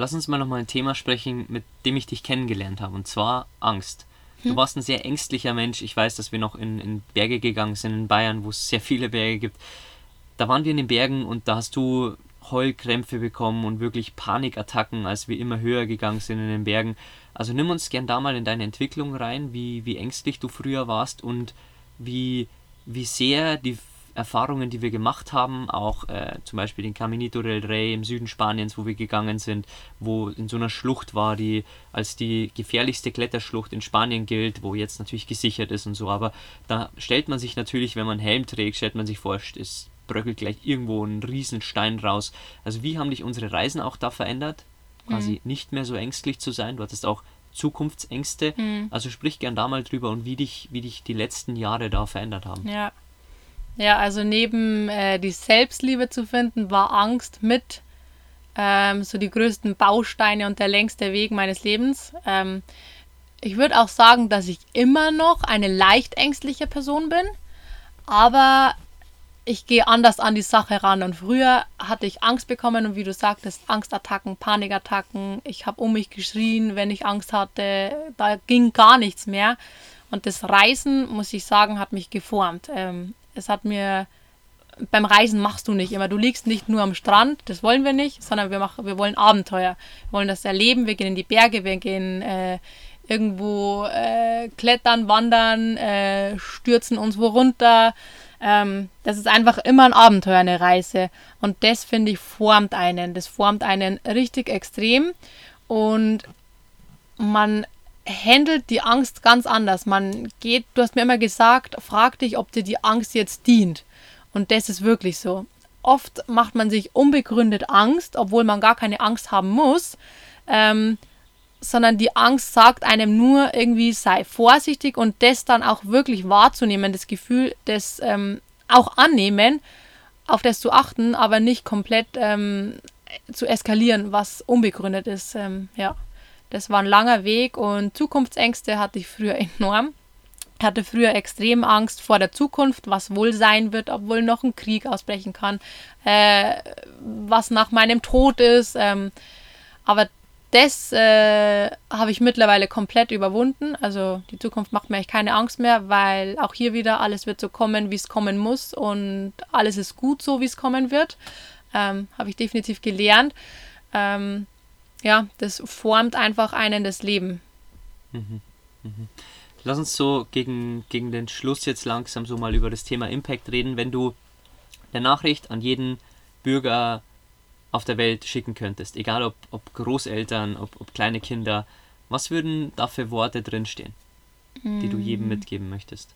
Lass uns mal nochmal ein Thema sprechen, mit dem ich dich kennengelernt habe, und zwar Angst. Du hm. warst ein sehr ängstlicher Mensch. Ich weiß, dass wir noch in, in Berge gegangen sind in Bayern, wo es sehr viele Berge gibt. Da waren wir in den Bergen und da hast du Heulkrämpfe bekommen und wirklich Panikattacken, als wir immer höher gegangen sind in den Bergen. Also nimm uns gern da mal in deine Entwicklung rein, wie, wie ängstlich du früher warst und wie, wie sehr die Erfahrungen, die wir gemacht haben, auch äh, zum Beispiel den Caminito del Rey im Süden Spaniens, wo wir gegangen sind, wo in so einer Schlucht war, die als die gefährlichste Kletterschlucht in Spanien gilt, wo jetzt natürlich gesichert ist und so. Aber da stellt man sich natürlich, wenn man Helm trägt, stellt man sich vor, es bröckelt gleich irgendwo ein Riesenstein raus. Also wie haben dich unsere Reisen auch da verändert? Quasi mhm. nicht mehr so ängstlich zu sein. Du hattest auch Zukunftsängste. Mhm. Also sprich gern da mal drüber und wie dich, wie dich die letzten Jahre da verändert haben. Ja, ja, also neben äh, die Selbstliebe zu finden, war Angst mit ähm, so die größten Bausteine und der längste Weg meines Lebens. Ähm, ich würde auch sagen, dass ich immer noch eine leicht ängstliche Person bin, aber ich gehe anders an die Sache ran. Und früher hatte ich Angst bekommen und wie du sagtest, Angstattacken, Panikattacken. Ich habe um mich geschrien, wenn ich Angst hatte. Da ging gar nichts mehr. Und das Reisen, muss ich sagen, hat mich geformt. Ähm, es hat mir beim Reisen machst du nicht immer. Du liegst nicht nur am Strand, das wollen wir nicht, sondern wir machen, wir wollen Abenteuer. Wir wollen das erleben. Wir gehen in die Berge, wir gehen äh, irgendwo äh, klettern, wandern, äh, stürzen uns wo runter. Ähm, das ist einfach immer ein Abenteuer, eine Reise. Und das finde ich formt einen. Das formt einen richtig extrem. Und man handelt die Angst ganz anders. Man geht, du hast mir immer gesagt, frag dich, ob dir die Angst jetzt dient. Und das ist wirklich so. Oft macht man sich unbegründet Angst, obwohl man gar keine Angst haben muss, ähm, sondern die Angst sagt einem nur irgendwie, sei vorsichtig und das dann auch wirklich wahrzunehmen, das Gefühl, das ähm, auch annehmen, auf das zu achten, aber nicht komplett ähm, zu eskalieren, was unbegründet ist. Ähm, ja. Das war ein langer Weg und Zukunftsängste hatte ich früher enorm. Ich hatte früher extrem Angst vor der Zukunft, was wohl sein wird, obwohl noch ein Krieg ausbrechen kann, äh, was nach meinem Tod ist. Ähm, aber das äh, habe ich mittlerweile komplett überwunden. Also die Zukunft macht mir eigentlich keine Angst mehr, weil auch hier wieder alles wird so kommen, wie es kommen muss und alles ist gut so, wie es kommen wird. Ähm, habe ich definitiv gelernt. Ähm, ja, das formt einfach einen das Leben. Mhm. Mhm. Lass uns so gegen, gegen den Schluss jetzt langsam so mal über das Thema Impact reden. Wenn du eine Nachricht an jeden Bürger auf der Welt schicken könntest, egal ob, ob Großeltern, ob, ob kleine Kinder, was würden da für Worte drinstehen, die du jedem mhm. mitgeben möchtest?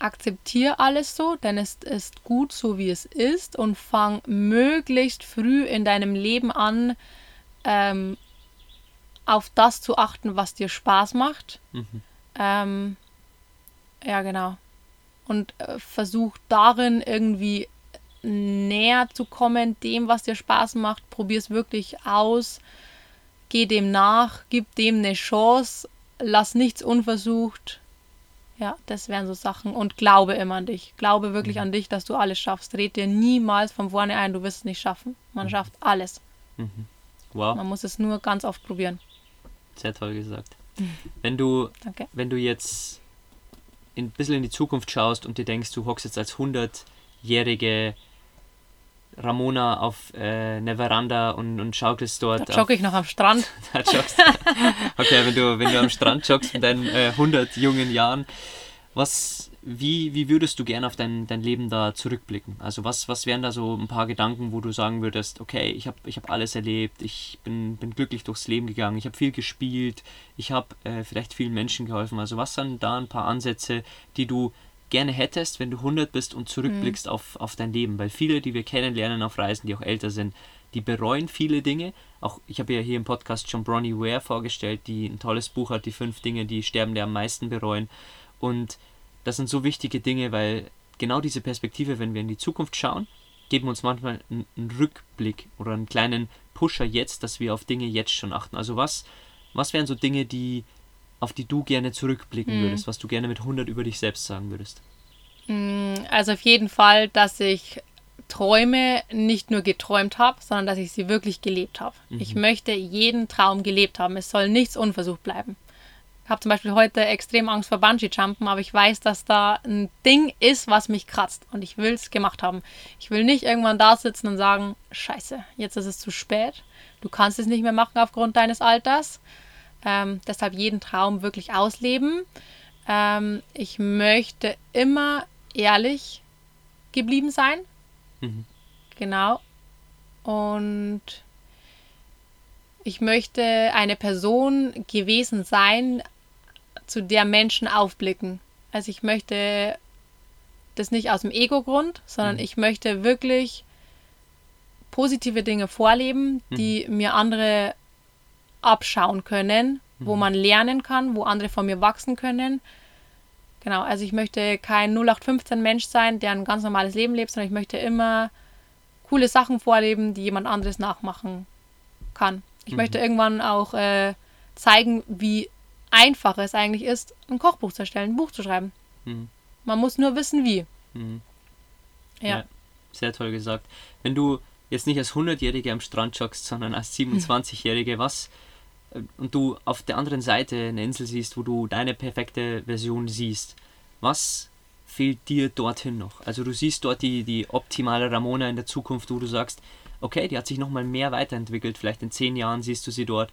Akzeptiere alles so, denn es ist gut so, wie es ist und fang möglichst früh in deinem Leben an, ähm, auf das zu achten, was dir Spaß macht. Mhm. Ähm, ja, genau. Und äh, versuch darin irgendwie näher zu kommen, dem, was dir Spaß macht. Probier es wirklich aus. Geh dem nach, gib dem eine Chance, lass nichts unversucht ja, das wären so Sachen. Und glaube immer an dich. Glaube wirklich mhm. an dich, dass du alles schaffst. Red dir niemals von vorne ein, du wirst es nicht schaffen. Man mhm. schafft alles. Mhm. Wow. Man muss es nur ganz oft probieren. Sehr toll gesagt. Wenn du, Danke. wenn du jetzt ein bisschen in die Zukunft schaust und dir denkst, du hockst jetzt als 100-jährige Ramona auf äh, einer Veranda und, und schaukelst dort. Da jogge ich noch am Strand. da joggst. Okay, wenn du, wenn du am Strand joggst in deinen äh, 100 jungen Jahren, was, wie, wie würdest du gerne auf dein, dein Leben da zurückblicken? Also was, was wären da so ein paar Gedanken, wo du sagen würdest, okay, ich habe ich hab alles erlebt, ich bin, bin glücklich durchs Leben gegangen, ich habe viel gespielt, ich habe äh, vielleicht vielen Menschen geholfen. Also was sind da ein paar Ansätze, die du gerne hättest, wenn du 100 bist und zurückblickst mhm. auf, auf dein Leben? Weil viele, die wir kennenlernen auf Reisen, die auch älter sind, die bereuen viele Dinge. Auch ich habe ja hier im Podcast schon Bronnie Ware vorgestellt, die ein tolles Buch hat, die fünf Dinge, die Sterbende am meisten bereuen. Und das sind so wichtige Dinge, weil genau diese Perspektive, wenn wir in die Zukunft schauen, geben uns manchmal einen, einen Rückblick oder einen kleinen Pusher jetzt, dass wir auf Dinge jetzt schon achten. Also was, was wären so Dinge, die, auf die du gerne zurückblicken mhm. würdest, was du gerne mit 100 über dich selbst sagen würdest? Mm, also auf jeden Fall, dass ich Träume nicht nur geträumt habe, sondern dass ich sie wirklich gelebt habe. Mhm. Ich möchte jeden Traum gelebt haben. Es soll nichts unversucht bleiben. Ich habe zum Beispiel heute extrem Angst vor Bungee-Jumpen, aber ich weiß, dass da ein Ding ist, was mich kratzt und ich will es gemacht haben. Ich will nicht irgendwann da sitzen und sagen, scheiße, jetzt ist es zu spät. Du kannst es nicht mehr machen aufgrund deines Alters. Ähm, deshalb jeden Traum wirklich ausleben. Ähm, ich möchte immer ehrlich geblieben sein. Mhm. Genau. Und ich möchte eine Person gewesen sein, zu der Menschen aufblicken. Also ich möchte das nicht aus dem Ego-Grund, sondern mhm. ich möchte wirklich positive Dinge vorleben, die mhm. mir andere abschauen können, mhm. wo man lernen kann, wo andere von mir wachsen können. Genau, also ich möchte kein 0815 Mensch sein, der ein ganz normales Leben lebt, sondern ich möchte immer coole Sachen vorleben, die jemand anderes nachmachen kann. Ich mhm. möchte irgendwann auch äh, zeigen, wie einfach es eigentlich ist, ein Kochbuch zu erstellen, ein Buch zu schreiben. Mhm. Man muss nur wissen, wie. Mhm. Ja. ja. Sehr toll gesagt. Wenn du jetzt nicht als 100-Jährige am Strand joggst, sondern als 27-Jährige, was und du auf der anderen Seite eine Insel siehst, wo du deine perfekte Version siehst, was fehlt dir dorthin noch? Also du siehst dort die, die optimale Ramona in der Zukunft, wo du sagst, okay, die hat sich nochmal mehr weiterentwickelt, vielleicht in zehn Jahren siehst du sie dort.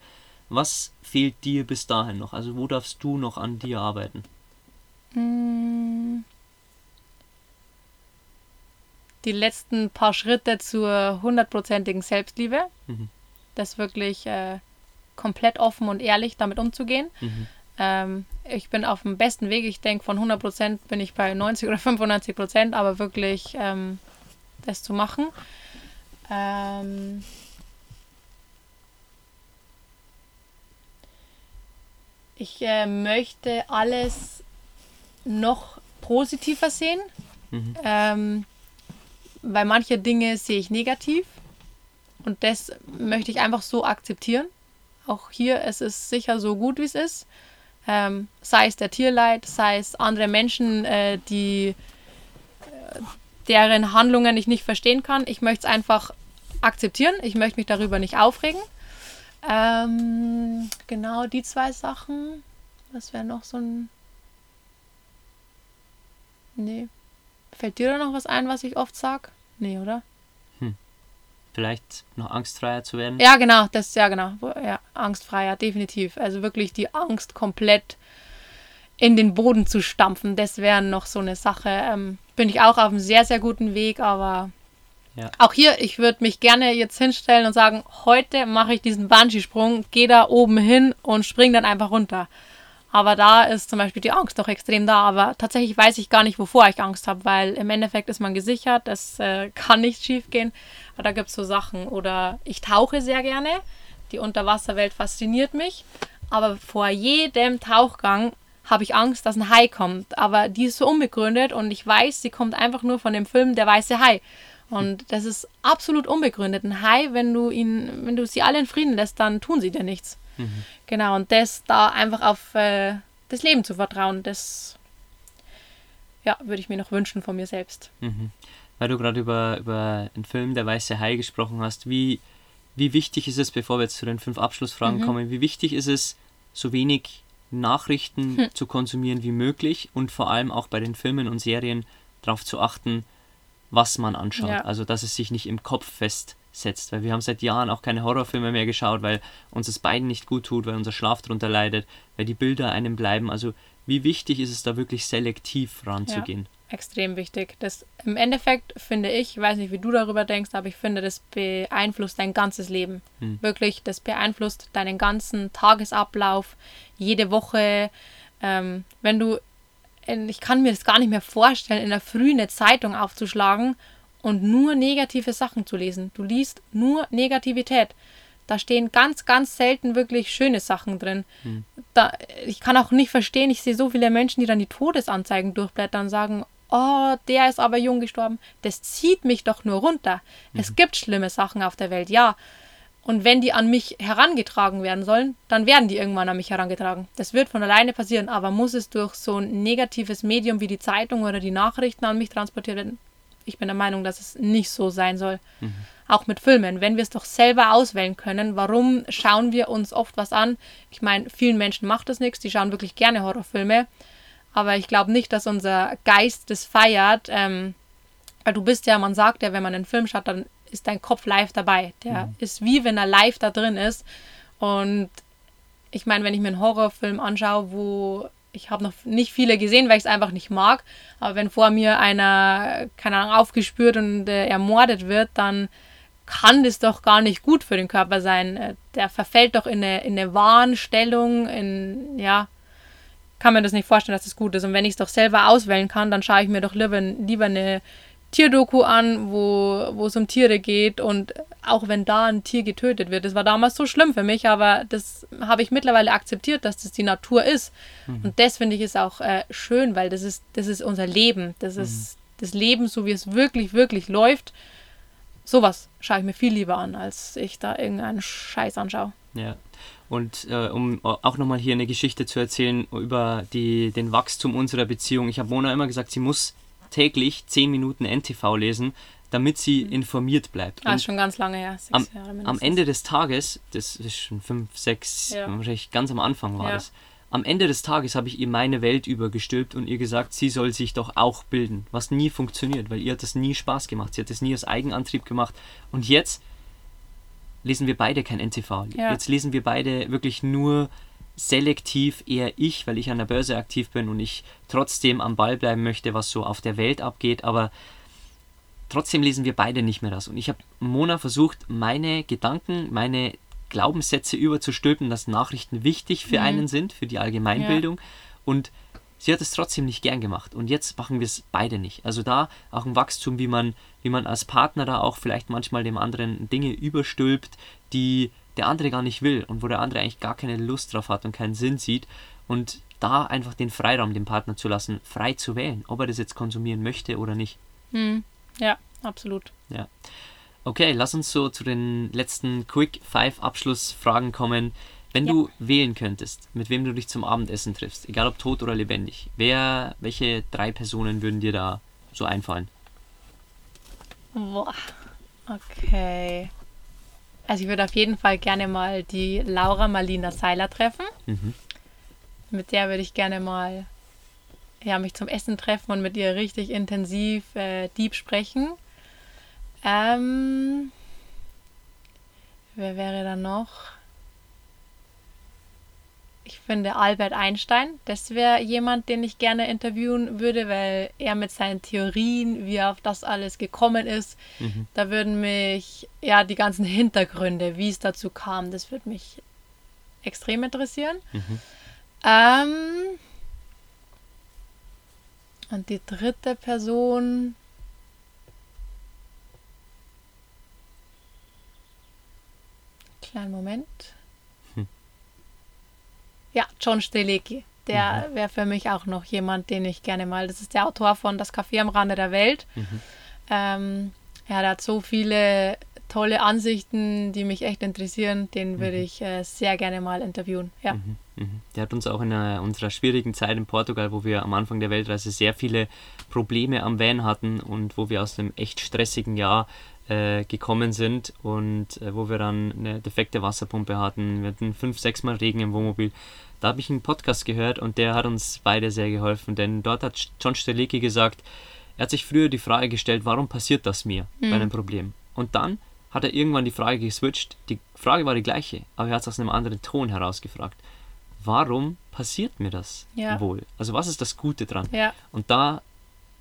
Was fehlt dir bis dahin noch? Also wo darfst du noch an dir arbeiten? Mm. Die letzten paar Schritte zur hundertprozentigen Selbstliebe. Mhm. Das wirklich äh, komplett offen und ehrlich damit umzugehen. Mhm. Ähm, ich bin auf dem besten Weg. Ich denke, von 100% bin ich bei 90 oder 95%, aber wirklich ähm, das zu machen. Ähm, ich äh, möchte alles noch positiver sehen, mhm. ähm, weil manche Dinge sehe ich negativ und das möchte ich einfach so akzeptieren. Auch hier, es ist sicher so gut, wie es ist. Ähm, sei es der Tierleid, sei es andere Menschen, äh, die äh, deren Handlungen ich nicht verstehen kann. Ich möchte es einfach akzeptieren. Ich möchte mich darüber nicht aufregen. Ähm, genau die zwei Sachen. Was wäre noch so ein. Nee. Fällt dir da noch was ein, was ich oft sag? Nee, oder? Vielleicht noch angstfreier zu werden? Ja, genau, das, ja, genau. Ja, angstfreier, definitiv. Also wirklich die Angst komplett in den Boden zu stampfen, das wäre noch so eine Sache. Ähm, bin ich auch auf einem sehr, sehr guten Weg, aber ja. Auch hier, ich würde mich gerne jetzt hinstellen und sagen, heute mache ich diesen Bungee-Sprung, gehe da oben hin und springe dann einfach runter. Aber da ist zum Beispiel die Angst doch extrem da. Aber tatsächlich weiß ich gar nicht, wovor ich Angst habe, weil im Endeffekt ist man gesichert, das äh, kann nicht schief gehen. Aber da gibt es so Sachen. Oder ich tauche sehr gerne. Die Unterwasserwelt fasziniert mich. Aber vor jedem Tauchgang habe ich Angst, dass ein Hai kommt. Aber die ist so unbegründet und ich weiß, sie kommt einfach nur von dem Film Der weiße Hai. Und das ist absolut unbegründet. Ein Hai, wenn du ihn, wenn du sie alle in Frieden lässt, dann tun sie dir nichts. Mhm. Genau, und das da einfach auf äh, das Leben zu vertrauen, das ja, würde ich mir noch wünschen von mir selbst. Mhm. Weil du gerade über, über den Film Der Weiße Hai gesprochen hast, wie, wie wichtig ist es, bevor wir jetzt zu den fünf Abschlussfragen mhm. kommen, wie wichtig ist es, so wenig Nachrichten hm. zu konsumieren wie möglich und vor allem auch bei den Filmen und Serien darauf zu achten, was man anschaut. Ja. Also dass es sich nicht im Kopf festsetzt. Weil wir haben seit Jahren auch keine Horrorfilme mehr geschaut, weil uns das beiden nicht gut tut, weil unser Schlaf darunter leidet, weil die Bilder einem bleiben. Also wie wichtig ist es da wirklich selektiv ranzugehen? extrem wichtig. Das im Endeffekt finde ich, ich weiß nicht, wie du darüber denkst, aber ich finde, das beeinflusst dein ganzes Leben. Hm. Wirklich, das beeinflusst deinen ganzen Tagesablauf, jede Woche. Ähm, wenn du, ich kann mir das gar nicht mehr vorstellen, in der Früh eine Zeitung aufzuschlagen und nur negative Sachen zu lesen. Du liest nur Negativität. Da stehen ganz, ganz selten wirklich schöne Sachen drin. Da, ich kann auch nicht verstehen, ich sehe so viele Menschen, die dann die Todesanzeigen durchblättern und sagen, oh, der ist aber jung gestorben. Das zieht mich doch nur runter. Es gibt schlimme Sachen auf der Welt, ja. Und wenn die an mich herangetragen werden sollen, dann werden die irgendwann an mich herangetragen. Das wird von alleine passieren, aber muss es durch so ein negatives Medium wie die Zeitung oder die Nachrichten an mich transportiert werden? Ich bin der Meinung, dass es nicht so sein soll. Auch mit Filmen. Wenn wir es doch selber auswählen können, warum schauen wir uns oft was an? Ich meine, vielen Menschen macht das nichts, die schauen wirklich gerne Horrorfilme. Aber ich glaube nicht, dass unser Geist das feiert. Ähm, weil du bist ja, man sagt ja, wenn man einen Film schaut, dann ist dein Kopf live dabei. Der ist wie wenn er live da drin ist. Und ich meine, wenn ich mir einen Horrorfilm anschaue, wo ich habe noch nicht viele gesehen, weil ich es einfach nicht mag, aber wenn vor mir einer, keine Ahnung, aufgespürt und äh, ermordet wird, dann kann das doch gar nicht gut für den Körper sein. Äh, Der verfällt doch in eine, in eine Wahnstellung, in, ja, kann mir das nicht vorstellen, dass das gut ist. Und wenn ich es doch selber auswählen kann, dann schaue ich mir doch lieber, lieber eine Tierdoku an, wo, wo es um Tiere geht und auch wenn da ein Tier getötet wird. Das war damals so schlimm für mich, aber das habe ich mittlerweile akzeptiert, dass das die Natur ist. Und das finde ich ist auch äh, schön, weil das ist, das ist unser Leben. Das ist das Leben, so wie es wirklich, wirklich läuft. Sowas schaue ich mir viel lieber an, als ich da irgendeinen Scheiß anschaue. Ja. Und äh, um auch nochmal hier eine Geschichte zu erzählen über die, den Wachstum unserer Beziehung. Ich habe Mona immer gesagt, sie muss täglich 10 Minuten NTV lesen, damit sie informiert bleibt. Ah, Und schon ganz lange her. Sechs am, Jahre am. Ende des Tages, das ist schon 5, 6, Ja. wahrscheinlich ganz am Anfang war Ja. das. Am Ende des Tages habe ich ihr meine Welt übergestülpt und ihr gesagt, sie soll sich doch auch bilden, was nie funktioniert, weil ihr hat das nie Spaß gemacht. Sie hat das nie aus Eigenantrieb gemacht. Und jetzt lesen wir beide kein NTV. Ja. Jetzt lesen wir beide wirklich nur selektiv eher ich, weil ich an der Börse aktiv bin und ich trotzdem am Ball bleiben möchte, was so auf der Welt abgeht, aber trotzdem lesen wir beide nicht mehr das. Und ich habe Mona versucht, meine Gedanken, meine Glaubenssätze überzustülpen, dass Nachrichten wichtig für einen sind, für die Allgemeinbildung. Und sie hat es trotzdem nicht gern gemacht. Und jetzt machen wir es beide nicht. Also da auch ein Wachstum, wie man, wie man als Partner da auch vielleicht manchmal dem anderen Dinge überstülpt, die der andere gar nicht will und wo der andere eigentlich gar keine Lust drauf hat und keinen Sinn sieht. Und da einfach den Freiraum dem Partner zu lassen, frei zu wählen, ob er das jetzt konsumieren möchte oder nicht. Hm. Ja, absolut. Ja. Okay, lass uns so zu den letzten Quick Five Abschlussfragen kommen. Wenn Ja. du wählen könntest, mit wem du dich zum Abendessen triffst, egal ob tot oder lebendig, wer, welche drei Personen würden dir da so einfallen? Boah. Okay. Also ich würde auf jeden Fall gerne mal die Laura Marlina Seiler treffen. Mhm. Mit der würde ich gerne mal ja, mich zum Essen treffen und mit ihr richtig intensiv äh, deep sprechen. Ähm, wer wäre da noch? Ich finde Albert Einstein, das wäre jemand, den ich gerne interviewen würde, weil er mit seinen Theorien, wie er auf das alles gekommen ist, Mhm. da würden mich ja die ganzen Hintergründe, wie es dazu kam, das würde mich extrem interessieren. Mhm. Ähm, und die dritte Person. Kleinen Moment. Ja, John Strelecki. Der wäre für mich auch noch jemand, den ich gerne mal. Das ist der Autor von Das Café am Rande der Welt. Mhm. Ähm, ja, der hat so viele tolle Ansichten, die mich echt interessieren. Den würde ich äh, sehr gerne mal interviewen. Ja. Mhm. Mhm. Der hat uns auch in einer, unserer schwierigen Zeit in Portugal, wo wir am Anfang der Weltreise sehr viele Probleme am Van hatten und wo wir aus einem echt stressigen Jahr äh, gekommen sind und äh, wo wir dann eine defekte Wasserpumpe hatten. Wir hatten fünf, sechs Mal Regen im Wohnmobil. Da habe ich einen Podcast gehört und der hat uns beide sehr geholfen, denn dort hat John Strelicki gesagt, Er hat sich früher die Frage gestellt, warum passiert das mir Mhm. bei einem Problem? Und dann hat er irgendwann die Frage geswitcht. Die Frage war die gleiche, aber er hat es aus einem anderen Ton herausgefragt. Warum passiert mir das Ja. wohl? Also was ist das Gute dran? Ja, Und da,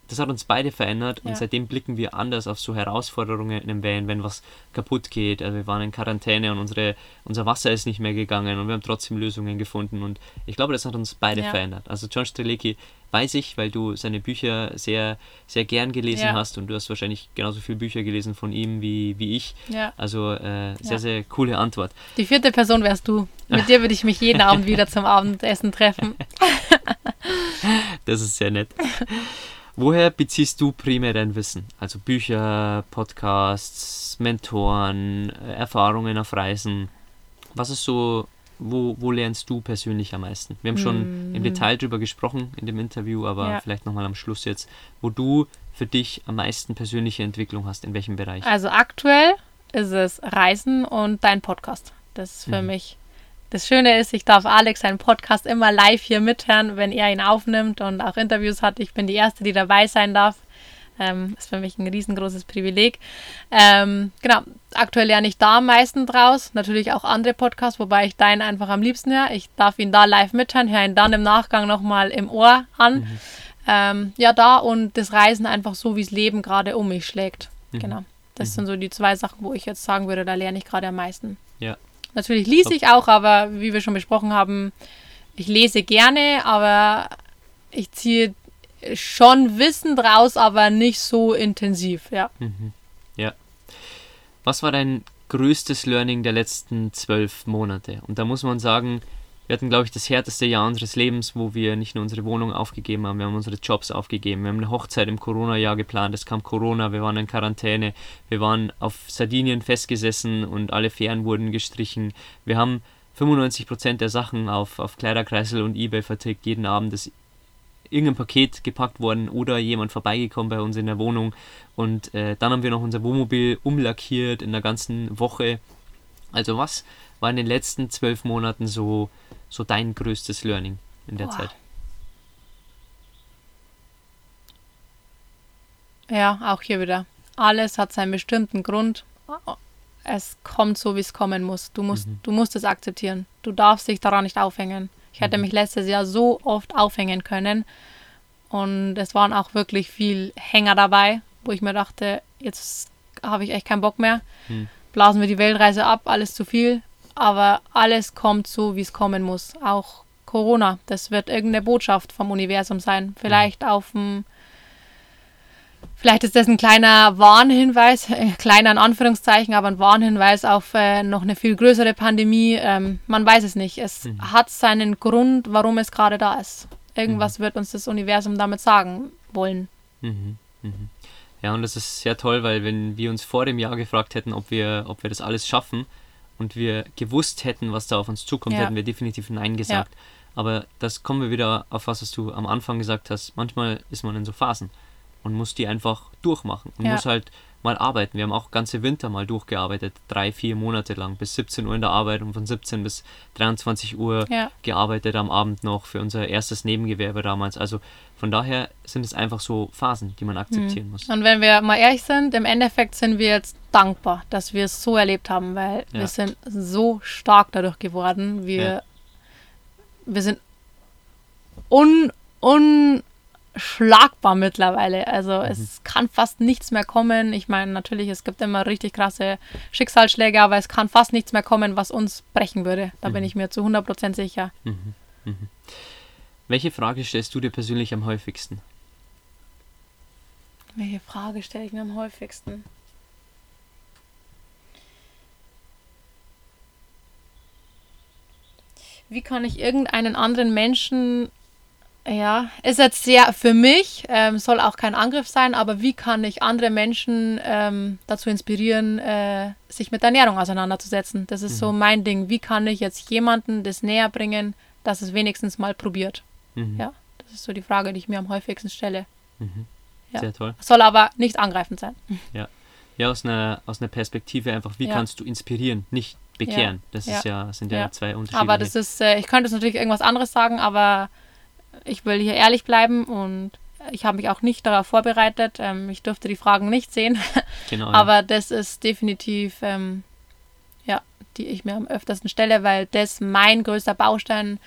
das hat uns beide verändert und Ja. seitdem blicken wir anders auf so Herausforderungen in dem Van, wenn was kaputt geht. Also wir waren in Quarantäne und unsere, unser Wasser ist nicht mehr gegangen und wir haben trotzdem Lösungen gefunden und ich glaube, das hat uns beide Ja. verändert. Also John Strelecki weiß ich, weil du seine Bücher sehr, sehr gern gelesen Ja. hast und du hast wahrscheinlich genauso viele Bücher gelesen von ihm wie, wie ich. Also äh, sehr, sehr coole Antwort. Die vierte Person wärst du. Mit dir würde ich mich jeden Abend wieder zum Abendessen treffen. Das ist sehr nett. Woher beziehst du primär dein Wissen? Also Bücher, Podcasts, Mentoren, äh, Erfahrungen auf Reisen. Was ist so, wo, wo lernst du persönlich am meisten? Wir haben schon im Detail drüber gesprochen in dem Interview, aber Mm. Ja. vielleicht nochmal am Schluss jetzt, wo du für dich am meisten persönliche Entwicklung hast, in welchem Bereich? Also aktuell ist es Reisen und dein Podcast. Das ist für Mhm. mich. Das Schöne ist, ich darf Alex seinen Podcast immer live hier mithören, wenn er ihn aufnimmt und auch Interviews hat. Ich bin die Erste, die dabei sein darf. Ähm, ist für mich ein riesengroßes Privileg. Ähm, genau, aktuell lerne ich da am meisten draus. Natürlich auch andere Podcasts, wobei ich deinen einfach am liebsten höre. Ich darf ihn da live mithören, höre ihn dann im Nachgang nochmal im Ohr an. Ähm, ja, da und das Reisen einfach so, wie das Leben gerade um mich schlägt. Genau. Das sind so die zwei Sachen, wo ich jetzt sagen würde, da lerne ich gerade am meisten. Ja. Natürlich lese ich auch, aber wie wir schon besprochen haben, ich lese gerne, aber ich ziehe schon Wissen draus, aber nicht so intensiv, ja. Was war dein größtes Learning der letzten zwölf Monate? Und da muss man sagen, wir hatten, glaube ich, das härteste Jahr unseres Lebens, wo wir nicht nur unsere Wohnung aufgegeben haben, wir haben unsere Jobs aufgegeben. Wir haben eine Hochzeit im Corona-Jahr geplant, es kam Corona, wir waren in Quarantäne, wir waren auf Sardinien festgesessen und alle Fähren wurden gestrichen. Wir haben 95% der Sachen auf, auf Kleiderkreisel und Ebay vertickt, jeden Abend ist irgendein Paket gepackt worden oder jemand vorbeigekommen bei uns in der Wohnung und äh, dann haben wir noch unser Wohnmobil umlackiert in der ganzen Woche. Also was war in den letzten zwölf Monaten so, so dein größtes Learning in der Boah. Zeit? Ja, auch hier wieder. Alles hat seinen bestimmten Grund. Es kommt so, wie es kommen muss. Du musst, du musst es akzeptieren. Du darfst dich daran nicht aufhängen. Ich hätte mich letztes Jahr so oft aufhängen können. Und es waren auch wirklich viel Hänger dabei, wo ich mir dachte, jetzt habe ich echt keinen Bock mehr. Hm. Blasen wir die Weltreise ab, alles zu viel. Aber alles kommt so, wie es kommen muss. Auch Corona, das wird irgendeine Botschaft vom Universum sein. Vielleicht auf dem Vielleicht ist das ein kleiner Warnhinweis, äh, kleiner in Anführungszeichen, aber ein Warnhinweis auf äh, noch eine viel größere Pandemie. Ähm, man weiß es nicht. Es hat seinen Grund, warum es gerade da ist. Irgendwas wird uns das Universum damit sagen wollen. Mhm, mhm. Ja, und das ist sehr toll, weil wenn wir uns vor dem Jahr gefragt hätten, ob wir, ob wir das alles schaffen und wir gewusst hätten, was da auf uns zukommt, Ja. hätten wir definitiv Nein gesagt. Aber das kommen wir wieder auf was, was du am Anfang gesagt hast. Manchmal ist man in so Phasen und muss die einfach durchmachen und Ja. muss halt mal arbeiten. Wir haben auch ganze Winter mal durchgearbeitet, drei, vier Monate lang, bis 17 Uhr in der Arbeit und von 17 bis 23 Uhr Ja. gearbeitet am Abend noch für unser erstes Nebengewerbe damals. Also von daher sind es einfach so Phasen, die man akzeptieren muss. Und wenn wir mal ehrlich sind, im Endeffekt sind wir jetzt dankbar, dass wir es so erlebt haben, weil Ja. wir sind so stark dadurch geworden. Wir, wir sind un, unschlagbar mittlerweile. Also es kann fast nichts mehr kommen. Ich meine, natürlich, es gibt immer richtig krasse Schicksalsschläge, aber es kann fast nichts mehr kommen, was uns brechen würde. Da bin ich mir zu 100% sicher. Welche Frage stellst du dir persönlich am häufigsten? Welche Frage stelle ich mir am häufigsten? Wie kann ich irgendeinen anderen Menschen, ja, ist jetzt sehr für mich, ähm, soll auch kein Angriff sein, aber wie kann ich andere Menschen ähm, dazu inspirieren, äh, sich mit Ernährung auseinanderzusetzen? Das ist so mein Ding. Wie kann ich jetzt jemanden das näher bringen, dass es wenigstens mal probiert? Mhm. Ja, das ist so die Frage, die ich mir am häufigsten stelle. Ja. Sehr toll. Soll aber nicht angreifend sein. Ja, aus einer, aus einer Perspektive einfach, wie Ja. kannst du inspirieren, nicht bekehren. Das Ja. ist ja, sind ja, Ja. zwei unterschiedliche. Aber das ist, äh, ich könnte jetzt natürlich irgendwas anderes sagen, aber ich will hier ehrlich bleiben und Ich habe mich auch nicht darauf vorbereitet. Ähm, ich durfte die Fragen nicht sehen. Genau, Aber ja. das ist definitiv, ähm, ja, die ich mir am öftersten stelle, weil das mein größter Baustein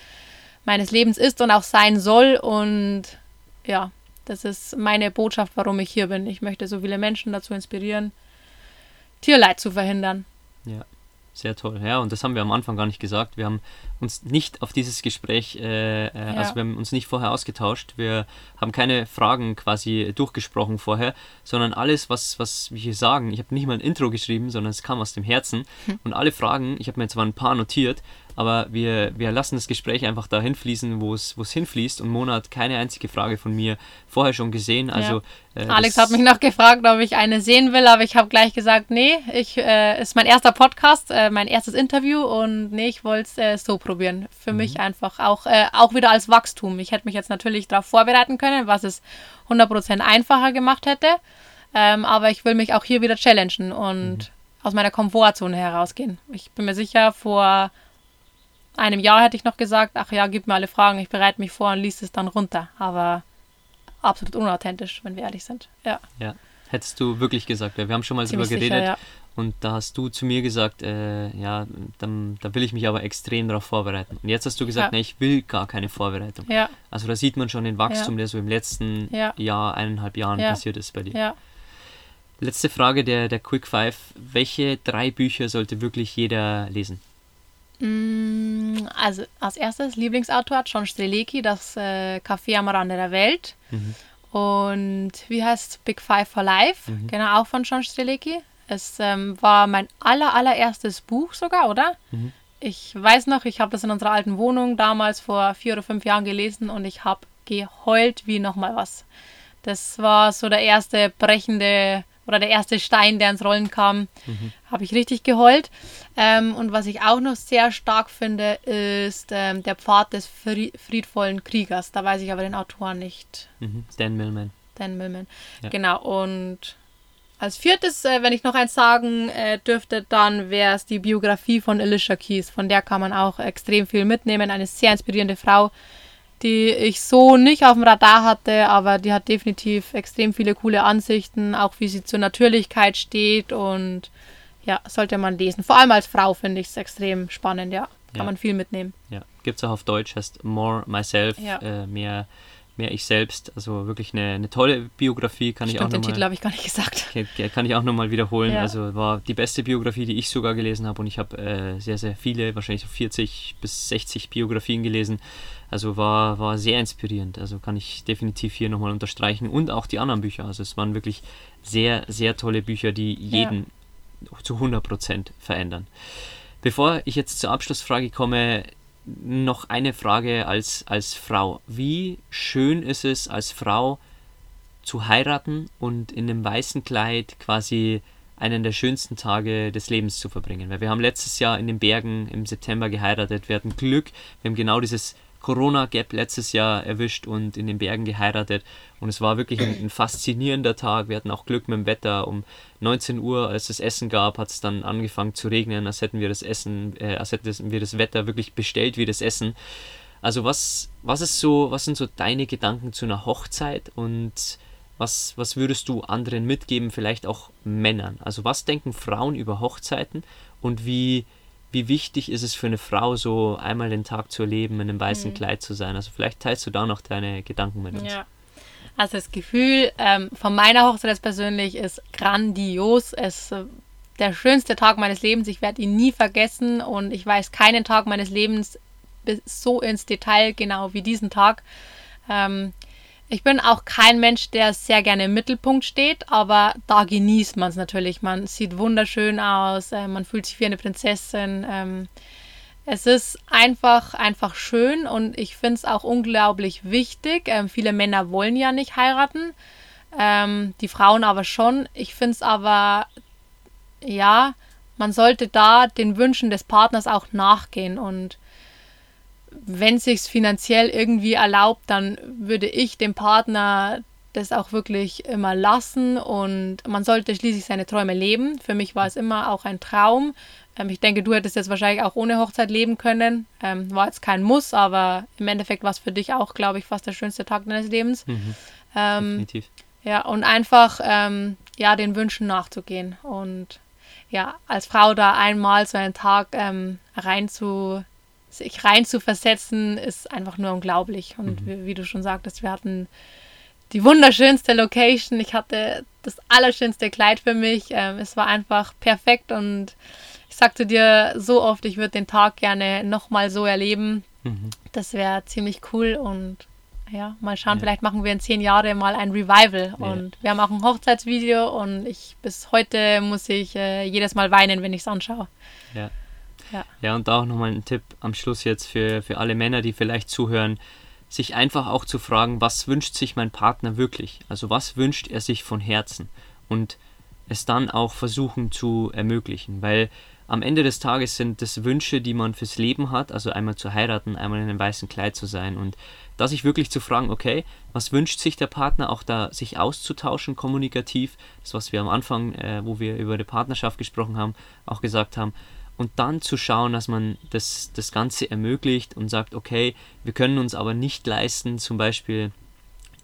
meines Lebens ist und auch sein soll. Und ja, das ist meine Botschaft, warum ich hier bin. Ich möchte so viele Menschen dazu inspirieren, Tierleid zu verhindern. Ja, sehr toll. Ja, und das haben wir am Anfang gar nicht gesagt. Wir haben uns nicht auf dieses Gespräch, äh, äh, ja. also wir haben uns nicht vorher ausgetauscht. Wir haben keine Fragen quasi durchgesprochen vorher, sondern alles, was, was wir hier sagen, ich habe nicht mal ein Intro geschrieben, sondern es kam aus dem Herzen. Hm. Und alle Fragen, ich habe mir zwar ein paar notiert, aber wir, wir lassen das Gespräch einfach dahin fließen, wo es hinfließt. Und Mona hat keine einzige Frage von mir vorher schon gesehen. Also, ja. äh, Alex hat mich noch gefragt, ob ich eine sehen will, aber ich habe gleich gesagt, nee, ich äh, ist mein erster Podcast, äh, mein erstes Interview und nee, ich wollte es äh, so probieren. Für mhm. mich einfach auch, äh, auch wieder als Wachstum. Ich hätte mich jetzt natürlich darauf vorbereiten können, was es 100% einfacher gemacht hätte. Ähm, aber ich will mich auch hier wieder challengen und mhm. aus meiner Komfortzone herausgehen. Ich bin mir sicher, vor einem Jahr hätte ich noch gesagt, ach ja, gib mir alle Fragen, ich bereite mich vor und liest es dann runter. Aber absolut unauthentisch, wenn wir ehrlich sind. Ja. Ja, hättest du wirklich gesagt. Wir haben schon mal darüber geredet. Sicher, ja. Und da hast du zu mir gesagt, äh, ja, dann, da will ich mich aber extrem darauf vorbereiten. Und jetzt hast du gesagt, ja. nee, ich will gar keine Vorbereitung. Ja. Also da sieht man schon den Wachstum, ja. der so im letzten Jahr, eineinhalb Jahren passiert ist bei dir. Ja. Letzte Frage der, der Quick Five. Welche drei Bücher sollte wirklich jeder lesen? Mm, also als erstes Lieblingsautor John Strelecki, das äh, Café am Rande der Welt. Mhm. Und wie heißt Big Five for Life? Mhm. Genau, auch von John Strelecki. Es ähm, war mein aller, allererstes Buch sogar, oder? Mhm. Ich weiß noch, ich habe das in unserer alten Wohnung damals vor vier oder fünf Jahren gelesen und ich habe geheult wie nochmal was. Das war so der erste brechende oder der erste Stein, der ins Rollen kam, mhm. habe ich richtig geheult. Ähm, und was ich auch noch sehr stark finde, ist ähm, der Pfad des friedvollen Kriegers. Da weiß ich aber den Autor nicht. Mhm. Dan Millman. Dan Millman. Ja. Genau. Und als viertes, äh, wenn ich noch eins sagen äh, dürfte, dann wäre es die Biografie von Alicia Keys. Von der kann man auch extrem viel mitnehmen. Eine sehr inspirierende Frau, die ich so nicht auf dem Radar hatte, aber die hat definitiv extrem viele coole Ansichten, auch wie sie zur Natürlichkeit steht und ja, sollte man lesen. Vor allem als Frau finde ich es extrem spannend, ja. Kann ja. man viel mitnehmen. Ja, gibt es auch auf Deutsch, heißt More Myself, ja. äh, mehr, mehr ich selbst. Also wirklich eine, eine tolle Biografie, kann Stimmt, ich auch nochmal. Den Titel habe ich gar nicht gesagt. Kann ich auch nochmal wiederholen. Ja. Also war die beste Biografie, die ich sogar gelesen habe und ich habe äh, sehr, sehr viele, wahrscheinlich so 40 bis 60 Biografien gelesen. Also war, war sehr inspirierend. Also kann ich definitiv hier nochmal unterstreichen. Und auch die anderen Bücher. Also es waren wirklich sehr, sehr tolle Bücher, die jeden ja. zu 100% verändern. Bevor ich jetzt zur Abschlussfrage komme, noch eine Frage als, als Frau. Wie schön ist es als Frau zu heiraten und in einem weißen Kleid quasi einen der schönsten Tage des Lebens zu verbringen? Weil wir haben letztes Jahr in den Bergen im September geheiratet. Wir hatten Glück. Wir haben genau dieses Corona-Gap letztes Jahr erwischt und in den Bergen geheiratet. Und es war wirklich ein, ein, faszinierender Tag. Wir hatten auch Glück mit dem Wetter. Um 19 Uhr, als es Essen gab, hat es dann angefangen zu regnen, als hätten wir das Essen, äh, als hätten wir das Wetter wirklich bestellt wie das Essen. Also was, was ist so, was sind so deine Gedanken zu einer Hochzeit und was, was würdest du anderen mitgeben, vielleicht auch Männern? Also was denken Frauen über Hochzeiten und wie, wie wichtig ist es für eine Frau, so einmal den Tag zu erleben, in einem weißen mhm. Kleid zu sein? Also vielleicht teilst du da noch deine Gedanken mit uns. Ja. Also das Gefühl ähm, von meiner Hochzeit persönlich ist grandios. Es ist äh, der schönste Tag meines Lebens. Ich werde ihn nie vergessen und ich weiß keinen Tag meines Lebens so ins Detail genau wie diesen Tag. Ähm, ich bin auch kein Mensch, der sehr gerne im Mittelpunkt steht, aber da genießt man es natürlich. Man sieht wunderschön aus, äh, man fühlt sich wie eine Prinzessin. Ähm, es ist einfach, einfach schön und ich finde es auch unglaublich wichtig. Ähm, viele Männer wollen ja nicht heiraten, ähm, die Frauen aber schon. Ich finde es aber, ja, man sollte da den Wünschen des Partners auch nachgehen und wenn es sich finanziell irgendwie erlaubt, dann würde ich dem Partner das auch wirklich immer lassen und man sollte schließlich seine Träume leben. Für mich war es immer auch ein Traum, Ähm, ich denke, du hättest jetzt wahrscheinlich auch ohne Hochzeit leben können. Ähm, war jetzt kein Muss, aber im Endeffekt war es für dich auch, glaube ich, fast der schönste Tag deines Lebens. Mhm. Ähm, Definitiv. Ja, und einfach ähm, ja, den Wünschen nachzugehen. Und ja, als Frau da einmal so einen Tag ähm, rein zu, sich rein zu versetzen, ist einfach nur unglaublich. Und mhm. wie, wie, du schon sagtest, wir hatten die wunderschönste Location. Ich hatte das allerschönste Kleid für mich. Ähm, es war einfach perfekt und ich sagte dir so oft, ich würde den Tag gerne nochmal so erleben. Mhm. Das wäre ziemlich cool und ja, mal schauen, ja. vielleicht machen wir in zehn Jahren mal ein Revival. Ja. Und wir haben auch ein Hochzeitsvideo und ich bis heute muss ich äh, jedes Mal weinen, wenn ich es anschaue. Ja. Ja. Ja, und auch nochmal ein Tipp am Schluss jetzt für, für alle Männer, die vielleicht zuhören, sich einfach auch zu fragen, was wünscht sich mein Partner wirklich? Also was wünscht er sich von Herzen? Und es dann auch versuchen zu ermöglichen, weil am Ende des Tages sind das Wünsche, die man fürs Leben hat, also einmal zu heiraten, einmal in einem weißen Kleid zu sein und da sich wirklich zu fragen, okay, was wünscht sich der Partner, auch da sich auszutauschen, kommunikativ, das was wir am Anfang, äh, wo wir über die Partnerschaft gesprochen haben, auch gesagt haben, und dann zu schauen, dass man das, das Ganze ermöglicht und sagt, okay, wir können uns aber nicht leisten, zum Beispiel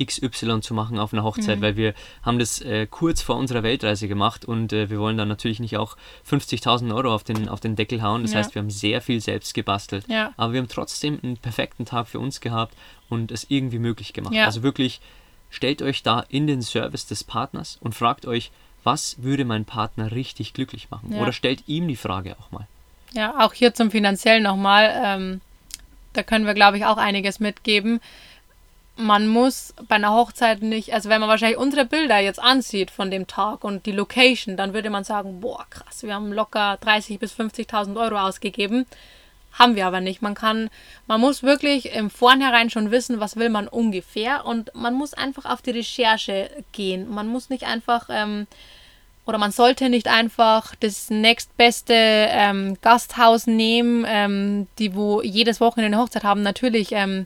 XY zu machen auf einer Hochzeit, mhm. weil wir haben das äh, kurz vor unserer Weltreise gemacht und äh, wir wollen dann natürlich nicht auch 50.000 Euro auf den, auf den Deckel hauen. Das ja. heißt, wir haben sehr viel selbst gebastelt. Ja. Aber wir haben trotzdem einen perfekten Tag für uns gehabt und es irgendwie möglich gemacht. Ja. Also wirklich, stellt euch da in den Service des Partners und fragt euch, was würde mein Partner richtig glücklich machen? Oder stellt ihm die Frage auch mal. Ja, auch hier zum Finanziellen nochmal. Ähm, da können wir, glaube ich, auch einiges mitgeben man muss bei einer Hochzeit nicht, also wenn man wahrscheinlich unsere Bilder jetzt ansieht von dem Tag und die Location, dann würde man sagen, boah, krass, wir haben locker 30.000 bis 50.000 Euro ausgegeben. Haben wir aber nicht. Man kann, man muss wirklich im Vornherein schon wissen, was will man ungefähr und man muss einfach auf die Recherche gehen. Man muss nicht einfach, ähm, oder man sollte nicht einfach das nächstbeste ähm, Gasthaus nehmen, ähm, die wo jedes Wochenende eine Hochzeit haben. Natürlich, ähm,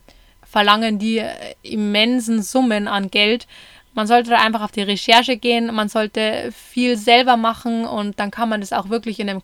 verlangen die äh, immensen Summen an Geld. Man sollte einfach auf die Recherche gehen, man sollte viel selber machen und dann kann man das auch wirklich in einem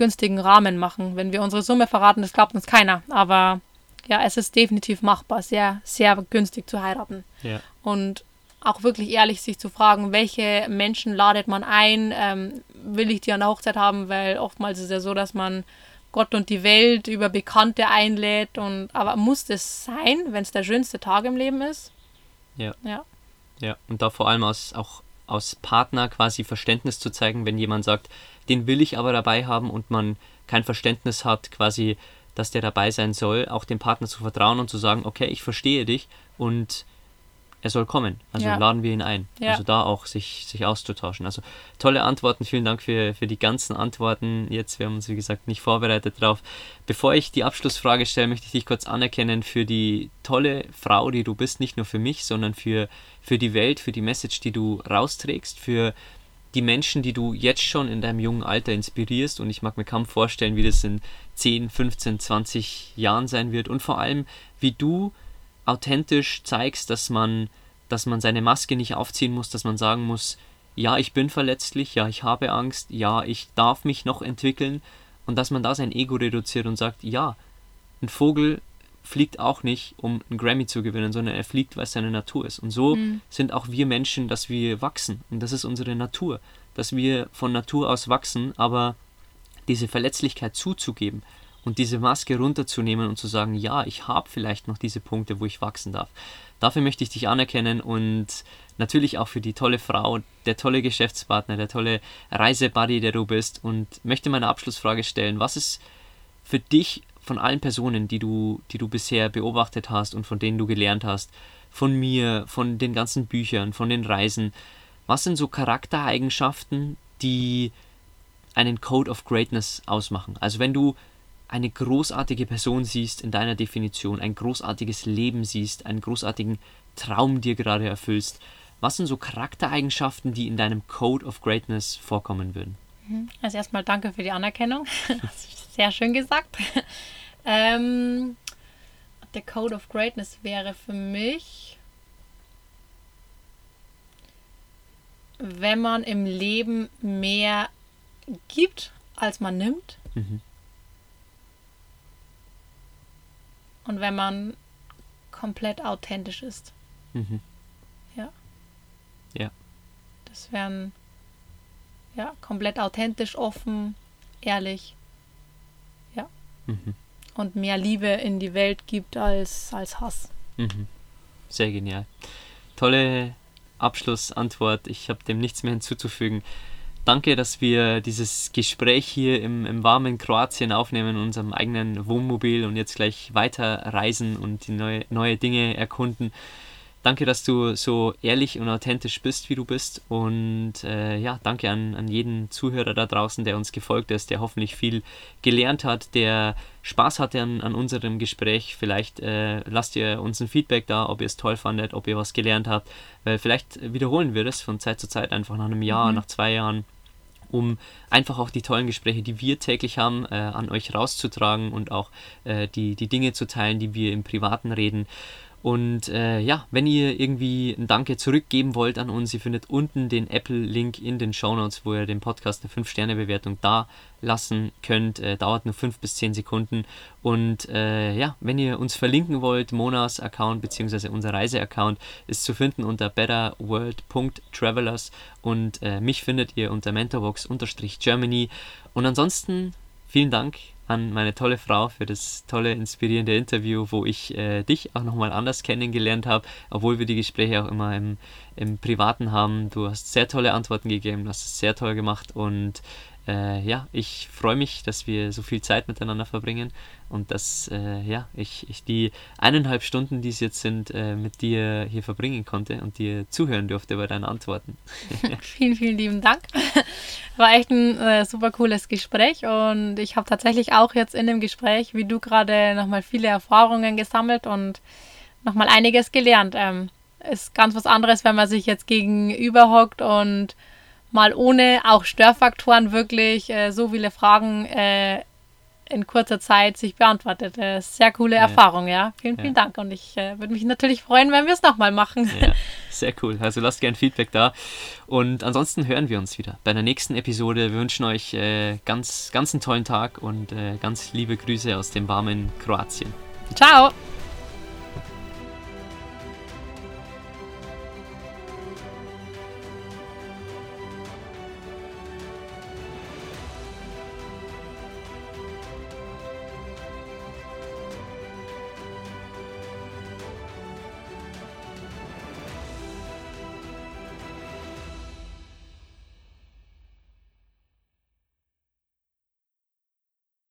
kostengünstigen Rahmen machen. Wenn wir unsere Summe verraten, das glaubt uns keiner. Aber ja, es ist definitiv machbar, sehr, sehr günstig zu heiraten. Ja. Und auch wirklich ehrlich sich zu fragen, welche Menschen ladet man ein, ähm, will ich die an der Hochzeit haben, weil oftmals ist es ja so, dass man Gott und die Welt über Bekannte einlädt. Und, aber muss das sein, wenn es der schönste Tag im Leben ist? Ja. Ja. Ja, und da vor allem aus, auch aus Partner quasi Verständnis zu zeigen, wenn jemand sagt, den will ich aber dabei haben und man kein Verständnis hat, quasi, dass der dabei sein soll, auch dem Partner zu vertrauen und zu sagen, okay, ich verstehe dich und er soll kommen. Also ja. laden wir ihn ein. Ja. Also da auch sich, sich auszutauschen. Also tolle Antworten. Vielen Dank für, für die ganzen Antworten. Jetzt, wir haben uns, wie gesagt, nicht vorbereitet drauf. Bevor ich die Abschlussfrage stelle, möchte ich dich kurz anerkennen für die tolle Frau, die du bist. Nicht nur für mich, sondern für, für die Welt, für die Message, die du rausträgst, für die Menschen, die du jetzt schon in deinem jungen Alter inspirierst. Und ich mag mir kaum vorstellen, wie das in 10, 15, 20 Jahren sein wird. Und vor allem, wie du authentisch zeigst, dass man, dass man seine Maske nicht aufziehen muss, dass man sagen muss, ja, ich bin verletzlich, ja, ich habe Angst, ja, ich darf mich noch entwickeln und dass man da sein Ego reduziert und sagt, ja, ein Vogel fliegt auch nicht, um einen Grammy zu gewinnen, sondern er fliegt, weil es seine Natur ist. Und so mhm. sind auch wir Menschen, dass wir wachsen. Und das ist unsere Natur, dass wir von Natur aus wachsen, aber diese Verletzlichkeit zuzugeben, und diese Maske runterzunehmen und zu sagen, ja, ich habe vielleicht noch diese Punkte, wo ich wachsen darf. Dafür möchte ich dich anerkennen und natürlich auch für die tolle Frau, der tolle Geschäftspartner, der tolle Reisebuddy, der du bist und möchte meine Abschlussfrage stellen, was ist für dich von allen Personen, die du, die du bisher beobachtet hast und von denen du gelernt hast, von mir, von den ganzen Büchern, von den Reisen, was sind so Charaktereigenschaften, die einen Code of Greatness ausmachen? Also wenn du eine großartige Person siehst in deiner Definition, ein großartiges Leben siehst, einen großartigen Traum dir gerade erfüllst, was sind so Charaktereigenschaften, die in deinem Code of Greatness vorkommen würden? Mhm. Also erstmal danke für die Anerkennung. Sehr schön gesagt. ähm, der Code of Greatness wäre für mich, wenn man im Leben mehr gibt als man nimmt. Mhm. Und wenn man komplett authentisch ist. Mhm. Ja. Ja. Das wären ja komplett authentisch, offen, ehrlich. Ja. Mhm. Und mehr Liebe in die Welt gibt als, als Hass. Mhm. Sehr genial. Tolle Abschlussantwort. Ich habe dem nichts mehr hinzuzufügen. Danke, dass wir dieses Gespräch hier im, im warmen Kroatien aufnehmen, in unserem eigenen Wohnmobil und jetzt gleich weiter reisen und die neue, neue Dinge erkunden. Danke, dass du so ehrlich und authentisch bist, wie du bist. Und äh, ja, danke an, an jeden Zuhörer da draußen, der uns gefolgt ist, der hoffentlich viel gelernt hat, der Spaß hatte an, an unserem Gespräch. Vielleicht äh, lasst ihr uns ein Feedback da, ob ihr es toll fandet, ob ihr was gelernt habt. Weil vielleicht wiederholen wir das von Zeit zu Zeit einfach nach einem Jahr, mhm. nach zwei Jahren um einfach auch die tollen Gespräche, die wir täglich haben, äh, an euch rauszutragen und auch äh, die, die Dinge zu teilen, die wir im Privaten reden. Und äh, ja, wenn ihr irgendwie ein Danke zurückgeben wollt an uns, ihr findet unten den Apple-Link in den Show Notes, wo ihr dem Podcast eine 5-Sterne-Bewertung da lassen könnt. Äh, dauert nur 5 bis 10 Sekunden. Und äh, ja, wenn ihr uns verlinken wollt, Monas Account bzw. unser Reise-Account ist zu finden unter betterworld.travelers und äh, mich findet ihr unter mentorbox-germany. Und ansonsten vielen Dank an meine tolle Frau für das tolle, inspirierende Interview, wo ich äh, dich auch nochmal anders kennengelernt habe, obwohl wir die Gespräche auch immer im, im Privaten haben. Du hast sehr tolle Antworten gegeben, hast es sehr toll gemacht und äh, ja, ich freue mich, dass wir so viel Zeit miteinander verbringen und dass äh, ja, ich, ich die eineinhalb Stunden, die es jetzt sind, äh, mit dir hier verbringen konnte und dir zuhören durfte bei deinen Antworten. vielen, vielen lieben Dank. War echt ein äh, super cooles Gespräch und ich habe tatsächlich auch jetzt in dem Gespräch, wie du gerade, nochmal viele Erfahrungen gesammelt und nochmal einiges gelernt. Ähm, ist ganz was anderes, wenn man sich jetzt gegenüber hockt und mal ohne auch Störfaktoren wirklich äh, so viele Fragen äh, in kurzer Zeit sich beantwortet. Äh, sehr coole ja. Erfahrung, ja. Vielen, vielen ja. Dank. Und ich äh, würde mich natürlich freuen, wenn wir es nochmal machen. Ja, sehr cool. Also lasst gerne Feedback da. Und ansonsten hören wir uns wieder bei der nächsten Episode. Wir wünschen euch äh, ganz, ganz einen tollen Tag und äh, ganz liebe Grüße aus dem warmen Kroatien. Ciao!